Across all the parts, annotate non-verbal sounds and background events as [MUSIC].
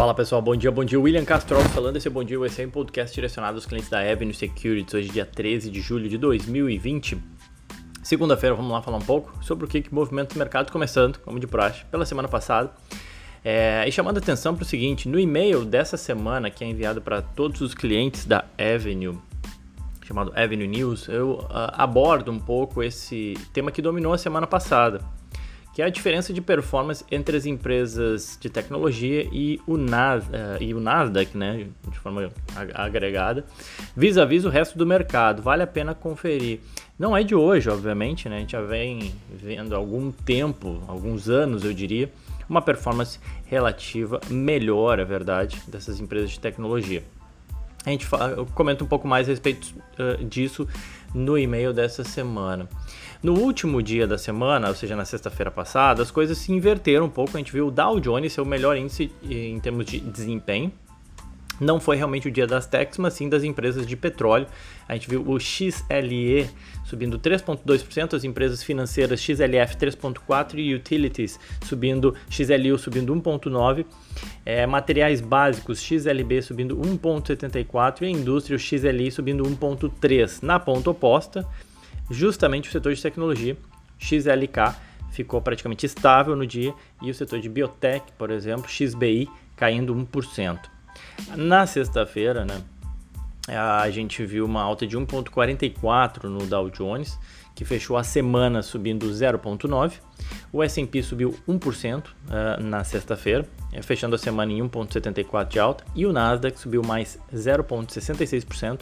Fala pessoal, bom dia, bom dia. William Castro falando. Esse é Bom Dia USA, um podcast direcionado aos clientes da Avenue Securities. Hoje, dia 13 de julho de 2020. Segunda-feira, vamos lá falar um pouco sobre o que, que movimento do mercado começando, como de praxe, pela semana passada. É, e chamando a atenção para o seguinte: no e-mail dessa semana, que é enviado para todos os clientes da Avenue, chamado Avenue News, eu uh, abordo um pouco esse tema que dominou a semana passada que é a diferença de performance entre as empresas de tecnologia e o, Nas, uh, e o Nasdaq, né, de forma agregada, vis-a-vis -vis o resto do mercado. Vale a pena conferir. Não é de hoje, obviamente, né, a gente já vem vendo há algum tempo, alguns anos, eu diria, uma performance relativa melhor, é verdade, dessas empresas de tecnologia. A gente fala, comenta um pouco mais a respeito uh, disso no e-mail dessa semana. No último dia da semana, ou seja, na sexta-feira passada, as coisas se inverteram um pouco. A gente viu o Dow Jones ser o melhor índice em termos de desempenho. Não foi realmente o dia das techs, mas sim das empresas de petróleo. A gente viu o XLE subindo 3,2%, as empresas financeiras XLF 3,4% e utilities subindo, XLU subindo 1,9%, é, materiais básicos XLB subindo 1,74% e a indústria XLI subindo 1,3%. Na ponta oposta, justamente o setor de tecnologia, XLK, ficou praticamente estável no dia e o setor de biotech, por exemplo, XBI, caindo 1%. Na sexta-feira, né, a gente viu uma alta de 1,44 no Dow Jones, que fechou a semana subindo 0,9. O S&P subiu 1% uh, eh, na sexta-feira, eh, fechando a semana em 1,74 de alta, e o Nasdaq subiu mais 0,66%,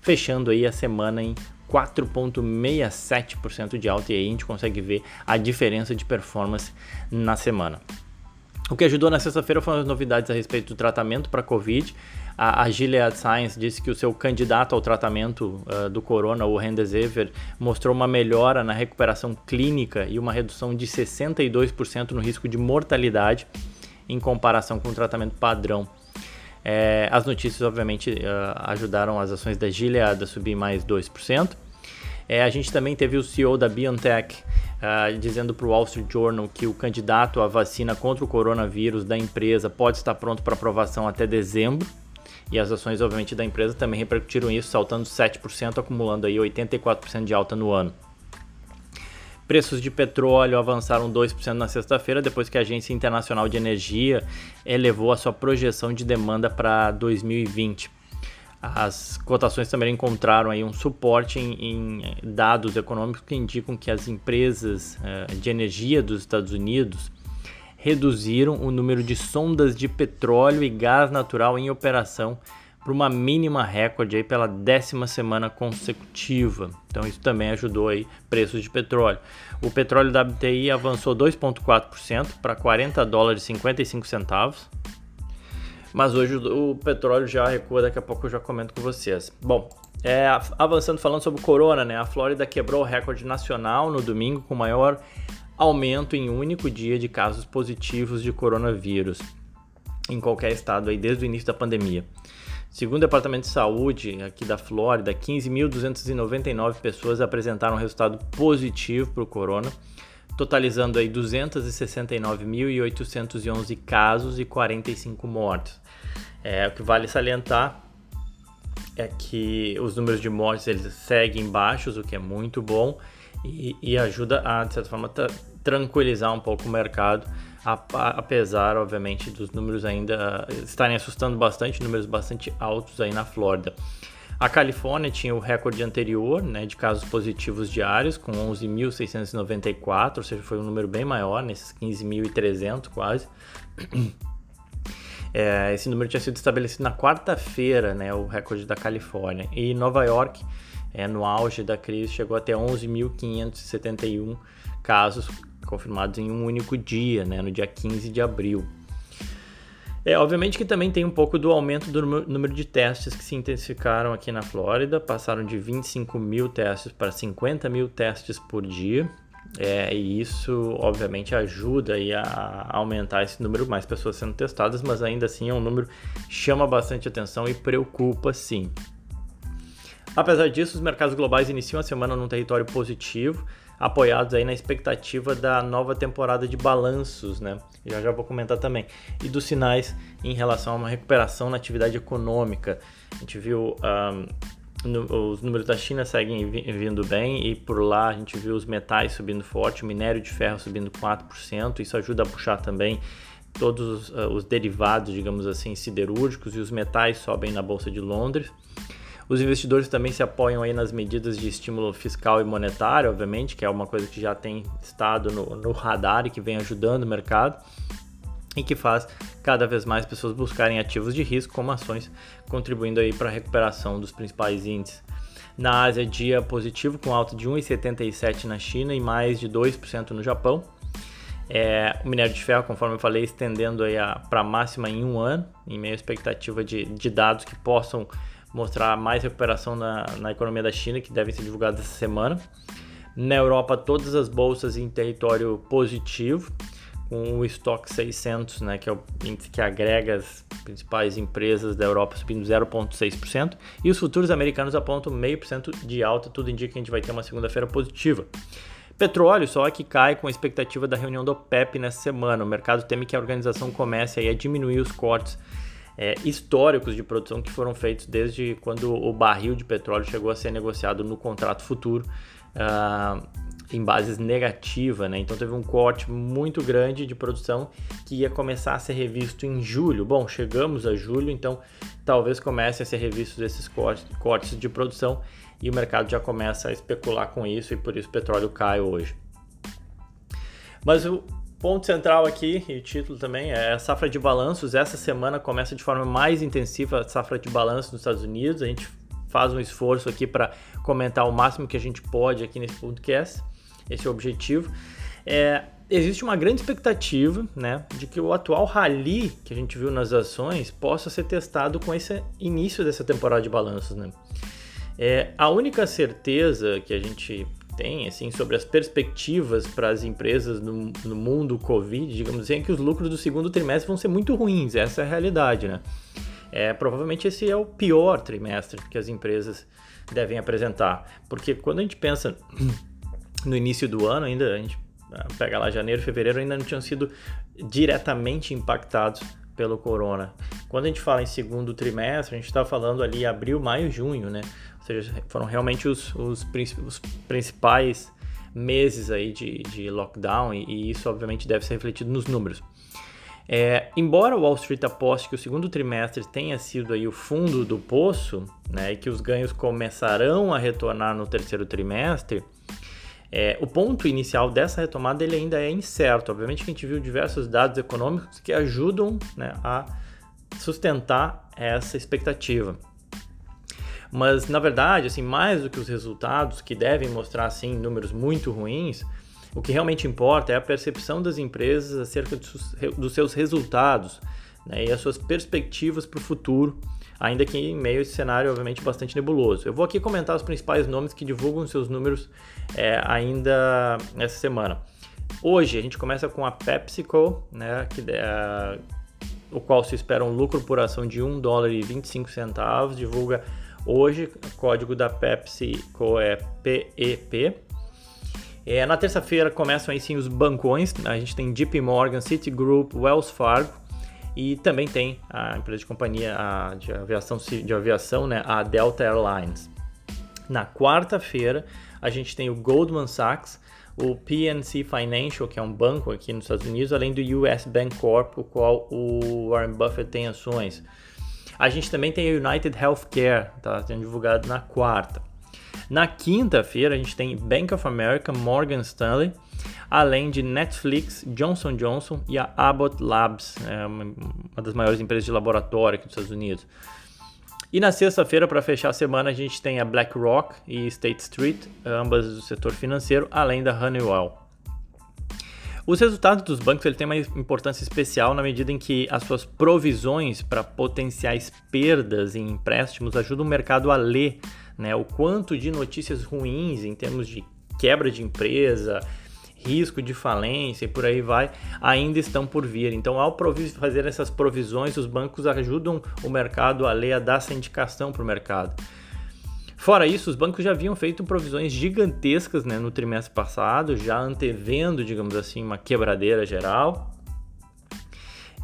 fechando aí a semana em 4,67% de alta, e aí a gente consegue ver a diferença de performance na semana. O que ajudou na sexta-feira foram as novidades a respeito do tratamento para Covid. A, a Gilead Science disse que o seu candidato ao tratamento uh, do corona, o Remdesivir, mostrou uma melhora na recuperação clínica e uma redução de 62% no risco de mortalidade em comparação com o tratamento padrão. É, as notícias, obviamente, uh, ajudaram as ações da Gilead a subir mais 2%. É, a gente também teve o CEO da BioNTech uh, dizendo para o Wall Street Journal que o candidato à vacina contra o coronavírus da empresa pode estar pronto para aprovação até dezembro. E as ações, obviamente, da empresa também repercutiram isso, saltando 7%, acumulando aí 84% de alta no ano. Preços de petróleo avançaram 2% na sexta-feira, depois que a Agência Internacional de Energia elevou a sua projeção de demanda para 2020. As cotações também encontraram aí um suporte em, em dados econômicos que indicam que as empresas uh, de energia dos Estados Unidos reduziram o número de sondas de petróleo e gás natural em operação para uma mínima recorde aí pela décima semana consecutiva. Então isso também ajudou aí preços de petróleo. O petróleo WTI avançou 2,4% para 40 dólares e 55 centavos mas hoje o petróleo já recua, daqui a pouco eu já comento com vocês. Bom, é, avançando falando sobre o corona, né? A Flórida quebrou o recorde nacional no domingo com maior aumento em um único dia de casos positivos de coronavírus em qualquer estado aí desde o início da pandemia. Segundo o Departamento de Saúde aqui da Flórida, 15.299 pessoas apresentaram resultado positivo para o corona totalizando aí 269.811 casos e 45 mortes. É, o que vale salientar é que os números de mortes eles seguem baixos, o que é muito bom e, e ajuda a, de certa forma, tranquilizar um pouco o mercado, apesar, obviamente, dos números ainda estarem assustando bastante, números bastante altos aí na Flórida. A Califórnia tinha o recorde anterior né, de casos positivos diários, com 11.694, ou seja, foi um número bem maior, nesses 15.300 quase. É, esse número tinha sido estabelecido na quarta-feira, né, o recorde da Califórnia. E Nova York, é, no auge da crise, chegou até 11.571 casos confirmados em um único dia, né, no dia 15 de abril. É, obviamente que também tem um pouco do aumento do número de testes que se intensificaram aqui na Flórida, passaram de 25 mil testes para 50 mil testes por dia. É, e isso, obviamente, ajuda a aumentar esse número, mais pessoas sendo testadas, mas ainda assim é um número que chama bastante atenção e preocupa sim. Apesar disso, os mercados globais iniciam a semana num território positivo, apoiados aí na expectativa da nova temporada de balanços, né? Já já vou comentar também. E dos sinais em relação a uma recuperação na atividade econômica. A gente viu um, os números da China seguem vindo bem e por lá a gente viu os metais subindo forte, o minério de ferro subindo 4%, isso ajuda a puxar também todos os, uh, os derivados, digamos assim, siderúrgicos e os metais sobem na Bolsa de Londres. Os investidores também se apoiam aí nas medidas de estímulo fiscal e monetário, obviamente, que é uma coisa que já tem estado no, no radar e que vem ajudando o mercado e que faz cada vez mais pessoas buscarem ativos de risco como ações, contribuindo aí para a recuperação dos principais índices. Na Ásia, dia positivo com alta de 1,77 na China e mais de 2% no Japão. É, o minério de ferro, conforme eu falei, estendendo para a máxima em um ano, em meio à expectativa de, de dados que possam mostrar mais recuperação na, na economia da China, que devem ser divulgados essa semana. Na Europa, todas as bolsas em território positivo com o estoque 600, né, que é o índice que agrega as principais empresas da Europa subindo 0,6%, e os futuros americanos apontam 0,5% de alta, tudo indica que a gente vai ter uma segunda-feira positiva. Petróleo só que cai com a expectativa da reunião do OPEP nessa semana. O mercado teme que a organização comece a diminuir os cortes é, históricos de produção que foram feitos desde quando o barril de petróleo chegou a ser negociado no contrato futuro. Uh, em bases negativa, né? Então teve um corte muito grande de produção que ia começar a ser revisto em julho. Bom, chegamos a julho, então talvez comece a ser revisto esses cortes, de produção e o mercado já começa a especular com isso e por isso o petróleo cai hoje. Mas o ponto central aqui e o título também é a safra de balanços. Essa semana começa de forma mais intensiva a safra de balanços nos Estados Unidos. A gente faz um esforço aqui para comentar o máximo que a gente pode aqui nesse podcast esse é o objetivo. É, existe uma grande expectativa né, de que o atual rally que a gente viu nas ações possa ser testado com esse início dessa temporada de balanços. Né? É, a única certeza que a gente tem assim, sobre as perspectivas para as empresas no, no, mundo Covid, digamos assim, é que os lucros do segundo trimestre vão ser muito ruins, essa é a realidade. Né? É, provavelmente esse é o pior trimestre que as empresas devem apresentar, porque quando a gente pensa [CLEARS THROAT] no início do ano, ainda a gente ah, pega lá janeiro, fevereiro, ainda não tinham sido diretamente impactados pelo corona. Quando a gente fala em segundo trimestre, a gente está falando ali abril, maio, junho, né? Ou seja, foram realmente os, os, os principais meses aí de, de lockdown e, e, isso obviamente deve ser refletido nos números. É, embora o Wall Street aposte que o segundo trimestre tenha sido aí o fundo do poço, né, e que os ganhos começarão a retornar no terceiro trimestre, é, o ponto inicial dessa retomada ele ainda é incerto. Obviamente que a gente viu diversos dados econômicos que ajudam né, a sustentar essa expectativa. Mas na verdade, assim, mais do que os resultados que devem mostrar assim números muito ruins, o que realmente importa é a percepção das empresas acerca dos seus resultados né, e as suas perspectivas para o futuro ainda que em meio a esse cenário, obviamente, bastante nebuloso. Eu vou aqui comentar os principais nomes que divulgam seus números é, ainda essa semana. Hoje a gente começa com a PepsiCo, né, que, é, o qual se espera um lucro por ação de 1 dólar e 25 centavos, divulga hoje, o código da PepsiCo é PEP. É, na terça-feira começam aí sim os bancões, a gente tem JP Morgan, Citigroup, Wells Fargo, e também tem a empresa de companhia a, de aviação, de aviação né, a Delta Airlines. Na quarta-feira, a gente tem o Goldman Sachs, o PNC Financial, que é um banco aqui nos Estados Unidos, além do US Bank Corp, o qual o Warren Buffett tem ações. A gente também tem a United Healthcare, tá sendo divulgado na quarta. Na quinta-feira, a gente tem Bank of America, Morgan Stanley, além de Netflix, Johnson Johnson e a Abbott Labs, é uma das maiores empresas de laboratório aqui dos Estados Unidos. E na sexta-feira, para fechar a semana, a gente tem a BlackRock e State Street, ambas do setor financeiro, além da Honeywell. Os resultados dos bancos ele têm uma importância especial na medida em que as suas provisões para potenciais perdas em empréstimos ajudam o mercado a ler né, o quanto de notícias ruins em termos de quebra de empresa, risco de falência e por aí vai, ainda estão por vir. Então, ao fazer essas provisões, os bancos ajudam o mercado a ler, a dar essa indicação para o mercado. Fora isso, os bancos já haviam feito provisões gigantescas né, no trimestre passado, já antevendo, digamos assim, uma quebradeira geral.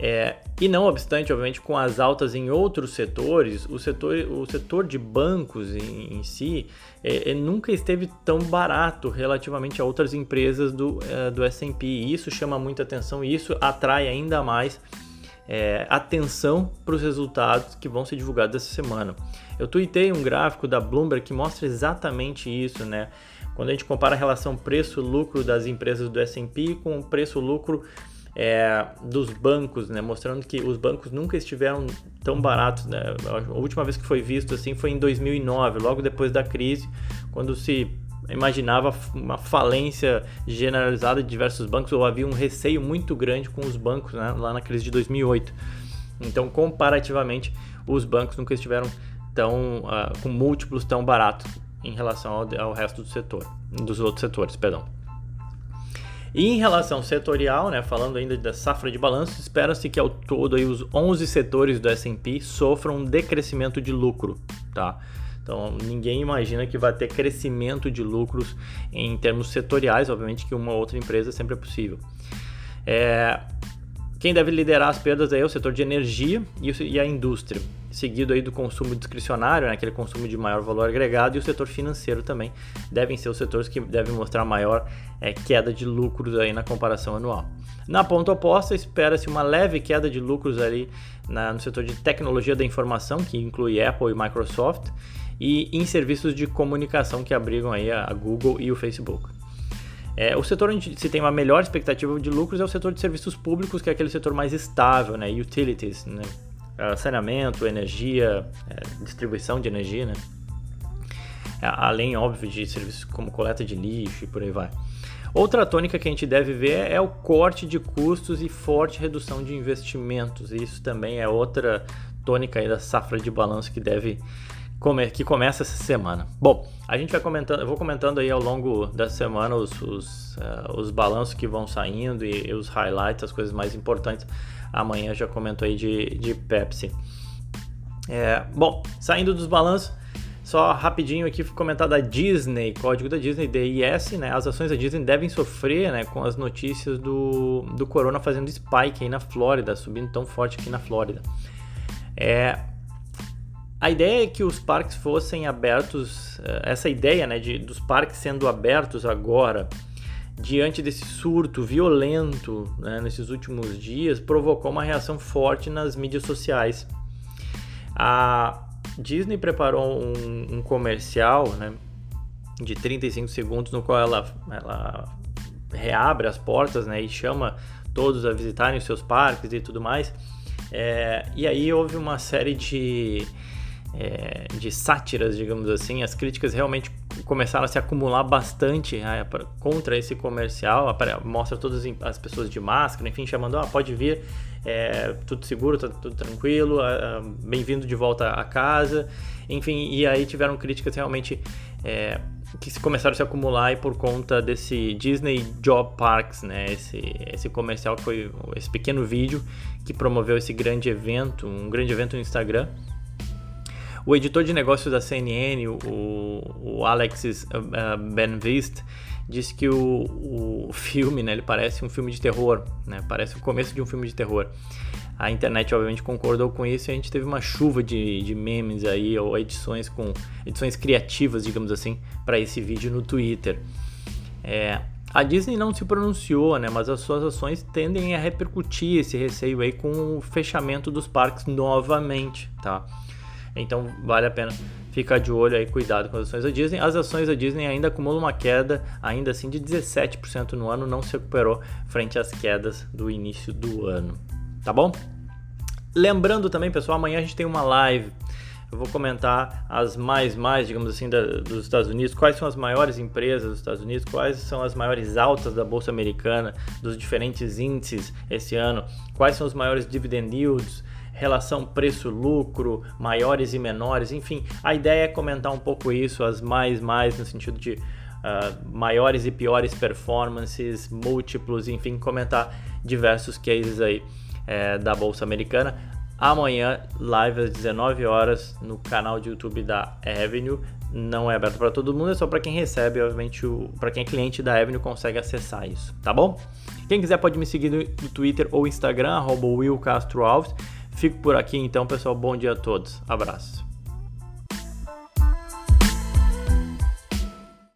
É, e não obstante, obviamente, com as altas em outros setores, o setor, o setor de bancos em, em si é, é, nunca esteve tão barato relativamente a outras empresas do, é, do S&P. E isso chama muita atenção e isso atrai ainda mais é, atenção para os resultados que vão ser divulgados essa semana. Eu tuitei um gráfico da Bloomberg que mostra exatamente isso, né? Quando a gente compara a relação preço-lucro das empresas do S&P com o preço-lucro é, dos bancos, né? Mostrando que os bancos nunca estiveram tão baratos, né? A última vez que foi visto assim foi em 2009, logo depois da crise, quando se imaginava uma falência generalizada de diversos bancos ou havia um receio muito grande com os bancos né? lá na crise de 2008. Então, comparativamente, os bancos nunca estiveram tão uh, com múltiplos tão baratos em relação ao, ao resto do setor, dos outros setores, perdão. E em relação setorial, né, falando ainda da safra de balanço, espera-se que ao todo aí, os 11 setores do S&P sofram um decrescimento de lucro, tá? Então ninguém imagina que vai ter crescimento de lucros em termos setoriais, obviamente que uma outra empresa sempre é possível. É, quem deve liderar as perdas é o setor de energia e a indústria, seguido aí do consumo discricionário, né, aquele consumo de maior valor agregado, e o setor financeiro também devem ser os setores que devem mostrar maior é, queda de lucros aí na comparação anual. Na ponta oposta, espera-se uma leve queda de lucros ali na, no setor de tecnologia da informação, que inclui Apple e Microsoft, e em serviços de comunicação que abrigam aí a Google e o Facebook. É, o setor onde se tem uma melhor expectativa de lucros é o setor de serviços públicos, que é aquele setor mais estável, né? Utilities, né? É, saneamento, energia, é, distribuição de energia, né? É, além, óbvio, de serviços como coleta de lixo e por aí vai. Outra tônica que a gente deve ver é o corte de custos e forte redução de investimentos. Isso também é outra tônica aí da safra de balanço que deve que começa essa semana. Bom, a gente vai comentando, eu vou comentando aí ao longo da semana os, os, uh, os balanços que vão saindo e, e, os highlights, as coisas mais importantes. Amanhã já comento aí de, de Pepsi. É, bom, saindo dos balanços, só rapidinho aqui comentar da Disney, código da Disney, DIS, né? As ações da Disney devem sofrer, né, com as notícias do, do corona fazendo spike aí na Flórida, subindo tão forte aqui na Flórida. É, a ideia é que os parques fossem abertos, eh, essa ideia né, de, dos parques sendo abertos agora, diante desse surto violento né, nesses últimos dias, provocou uma reação forte nas mídias sociais. A Disney preparou um, um comercial né, de 35 segundos no qual ela, ela reabre as portas né, e chama todos a visitarem os seus parques e tudo mais. É, e aí houve uma série de é, de sátiras, digamos assim, as críticas realmente começaram a se acumular bastante é, contra esse comercial. Mostra todas as pessoas de máscara, enfim, chamando, ah, pode vir, é, tudo seguro, tá tudo tranquilo, bem-vindo de volta a casa. Enfim, e aí tiveram críticas realmente é, que começaram a se acumular e por conta desse Disney Job Parks, né? Esse, esse comercial que foi esse pequeno vídeo que promoveu esse grande evento, um grande evento no Instagram o editor de negócios da CNN, o, o Alex uh, Benvist, disse que o, o filme, né, ele parece um filme de terror, né, parece o começo de um filme de terror. A internet obviamente concordou com isso e a gente teve uma chuva de, de memes aí ou edições com edições criativas, digamos assim, para esse vídeo no Twitter. É, a Disney não se pronunciou, né, mas as suas ações tendem a repercutir esse receio aí com o fechamento dos parques novamente, tá? Então vale a pena ficar de olho aí, cuidado com as ações da Disney. As ações da Disney ainda acumulam uma queda, ainda assim, de 17% no ano, não se recuperou frente às quedas do início do ano. Tá bom? Lembrando também, pessoal, amanhã a gente tem uma live. Eu vou comentar as mais, mais, digamos assim, da, dos Estados Unidos, quais são as maiores empresas dos Estados Unidos, quais são as maiores altas da Bolsa Americana, dos diferentes índices esse ano, quais são os maiores dividend yields, relação preço-lucro, maiores e menores, enfim, a ideia é comentar um pouco isso, as mais, mais, no sentido de uh, maiores e piores performances, múltiplos, enfim, comentar diversos cases aí é, da Bolsa Americana. Amanhã, live às 19 horas no canal de YouTube da Avenue. Não é aberto para todo mundo, é só para quem recebe, obviamente, para quem é cliente da Avenue consegue acessar isso, tá bom? Quem quiser pode me seguir no Twitter ou Instagram, arroba Will Castro Alves. Fico por aqui então, pessoal. Bom dia a todos. Abraço.